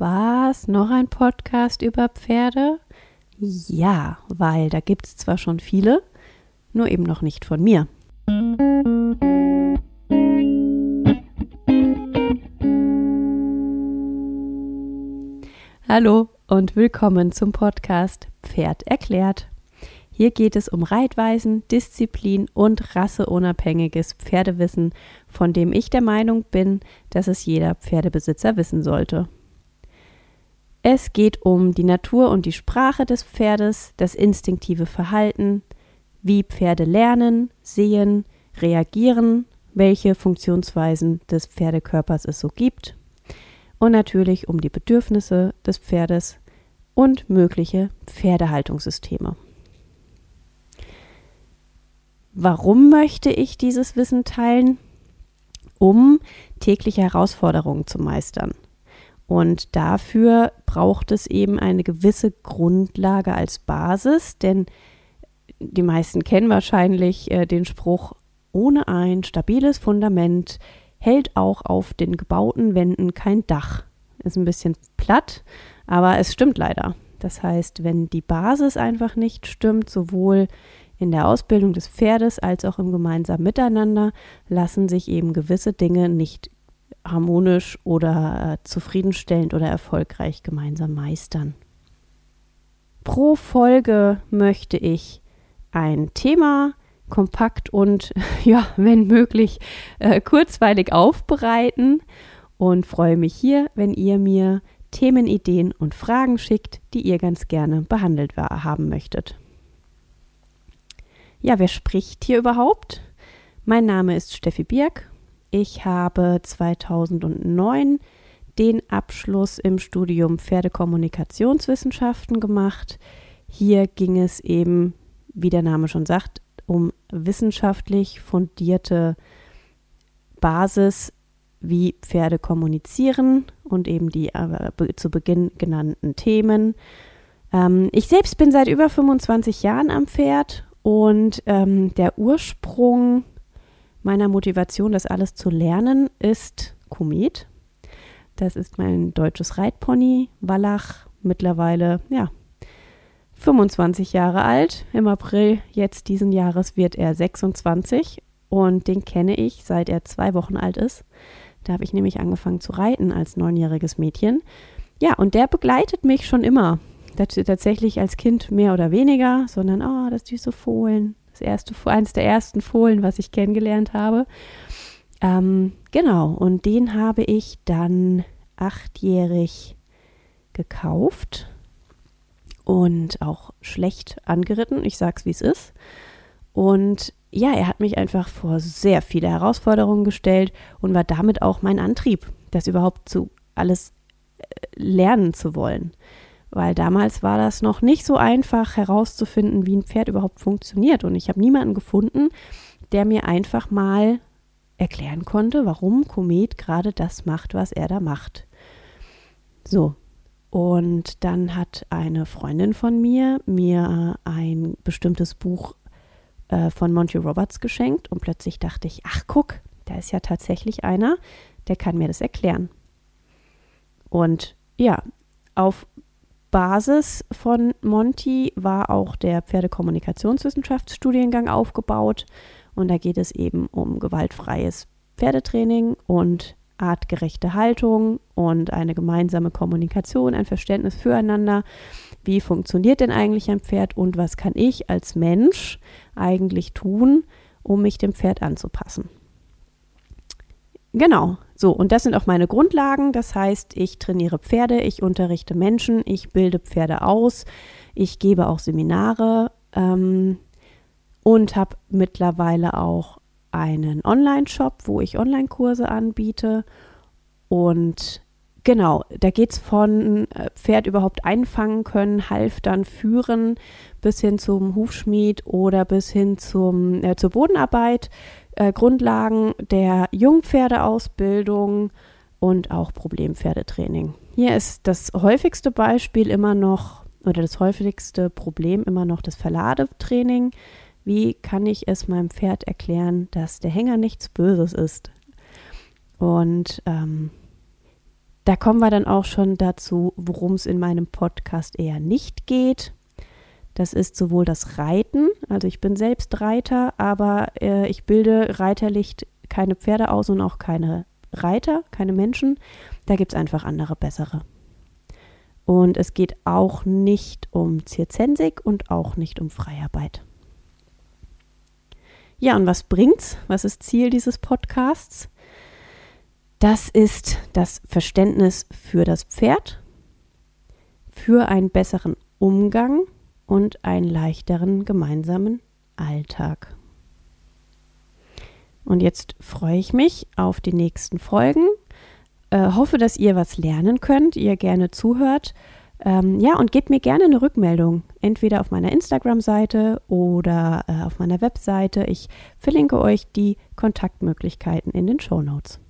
Was? Noch ein Podcast über Pferde? Ja, weil da gibt es zwar schon viele, nur eben noch nicht von mir. Hallo und willkommen zum Podcast Pferd erklärt. Hier geht es um Reitweisen, Disziplin und rasseunabhängiges Pferdewissen, von dem ich der Meinung bin, dass es jeder Pferdebesitzer wissen sollte. Es geht um die Natur und die Sprache des Pferdes, das instinktive Verhalten, wie Pferde lernen, sehen, reagieren, welche Funktionsweisen des Pferdekörpers es so gibt und natürlich um die Bedürfnisse des Pferdes und mögliche Pferdehaltungssysteme. Warum möchte ich dieses Wissen teilen? Um tägliche Herausforderungen zu meistern. Und dafür braucht es eben eine gewisse Grundlage als Basis, denn die meisten kennen wahrscheinlich äh, den Spruch, ohne ein stabiles Fundament hält auch auf den gebauten Wänden kein Dach. Ist ein bisschen platt, aber es stimmt leider. Das heißt, wenn die Basis einfach nicht stimmt, sowohl in der Ausbildung des Pferdes als auch im gemeinsamen Miteinander, lassen sich eben gewisse Dinge nicht harmonisch oder äh, zufriedenstellend oder erfolgreich gemeinsam meistern. Pro Folge möchte ich ein Thema kompakt und ja, wenn möglich, äh, kurzweilig aufbereiten und freue mich hier, wenn ihr mir Themenideen und Fragen schickt, die ihr ganz gerne behandelt haben möchtet. Ja, wer spricht hier überhaupt? Mein Name ist Steffi Birk ich habe 2009 den Abschluss im Studium Pferdekommunikationswissenschaften gemacht. Hier ging es eben, wie der Name schon sagt, um wissenschaftlich fundierte Basis, wie Pferde kommunizieren und eben die äh, zu Beginn genannten Themen. Ähm, ich selbst bin seit über 25 Jahren am Pferd und ähm, der Ursprung meiner Motivation, das alles zu lernen, ist Komet. Das ist mein deutsches Reitpony, Wallach, mittlerweile, ja, 25 Jahre alt. Im April jetzt diesen Jahres wird er 26 und den kenne ich, seit er zwei Wochen alt ist. Da habe ich nämlich angefangen zu reiten als neunjähriges Mädchen. Ja, und der begleitet mich schon immer. Tatsächlich als Kind mehr oder weniger, sondern, oh, das süße Fohlen, das erste, eines der ersten Fohlen, was ich kennengelernt habe. Ähm, genau, und den habe ich dann achtjährig gekauft und auch schlecht angeritten. Ich sag's wie es ist. Und ja, er hat mich einfach vor sehr viele Herausforderungen gestellt und war damit auch mein Antrieb, das überhaupt zu alles äh, lernen zu wollen weil damals war das noch nicht so einfach herauszufinden, wie ein Pferd überhaupt funktioniert. Und ich habe niemanden gefunden, der mir einfach mal erklären konnte, warum Komet gerade das macht, was er da macht. So, und dann hat eine Freundin von mir mir ein bestimmtes Buch äh, von Monty Roberts geschenkt und plötzlich dachte ich, ach guck, da ist ja tatsächlich einer, der kann mir das erklären. Und ja, auf Basis von Monty war auch der Pferdekommunikationswissenschaftsstudiengang aufgebaut. Und da geht es eben um gewaltfreies Pferdetraining und artgerechte Haltung und eine gemeinsame Kommunikation, ein Verständnis füreinander. Wie funktioniert denn eigentlich ein Pferd und was kann ich als Mensch eigentlich tun, um mich dem Pferd anzupassen? Genau, so, und das sind auch meine Grundlagen. Das heißt, ich trainiere Pferde, ich unterrichte Menschen, ich bilde Pferde aus, ich gebe auch Seminare ähm, und habe mittlerweile auch einen Online-Shop, wo ich Online-Kurse anbiete. Und genau, da geht es von äh, Pferd überhaupt einfangen können, Halftern führen, bis hin zum Hufschmied oder bis hin zum, äh, zur Bodenarbeit äh, Grundlagen der Jungpferdeausbildung und auch Problempferdetraining. Hier ist das häufigste Beispiel immer noch oder das häufigste Problem immer noch das Verladetraining. Wie kann ich es meinem Pferd erklären, dass der Hänger nichts Böses ist? Und ähm, Da kommen wir dann auch schon dazu, worum es in meinem Podcast eher nicht geht. Das ist sowohl das Reiten, also ich bin selbst Reiter, aber äh, ich bilde reiterlich keine Pferde aus und auch keine Reiter, keine Menschen. Da gibt es einfach andere bessere. Und es geht auch nicht um Zirzensik und auch nicht um Freiarbeit. Ja, und was bringt's? Was ist Ziel dieses Podcasts? Das ist das Verständnis für das Pferd, für einen besseren Umgang und einen leichteren gemeinsamen Alltag. Und jetzt freue ich mich auf die nächsten Folgen. Äh, hoffe, dass ihr was lernen könnt, ihr gerne zuhört. Ähm, ja, und gebt mir gerne eine Rückmeldung, entweder auf meiner Instagram-Seite oder äh, auf meiner Webseite. Ich verlinke euch die Kontaktmöglichkeiten in den Show Notes.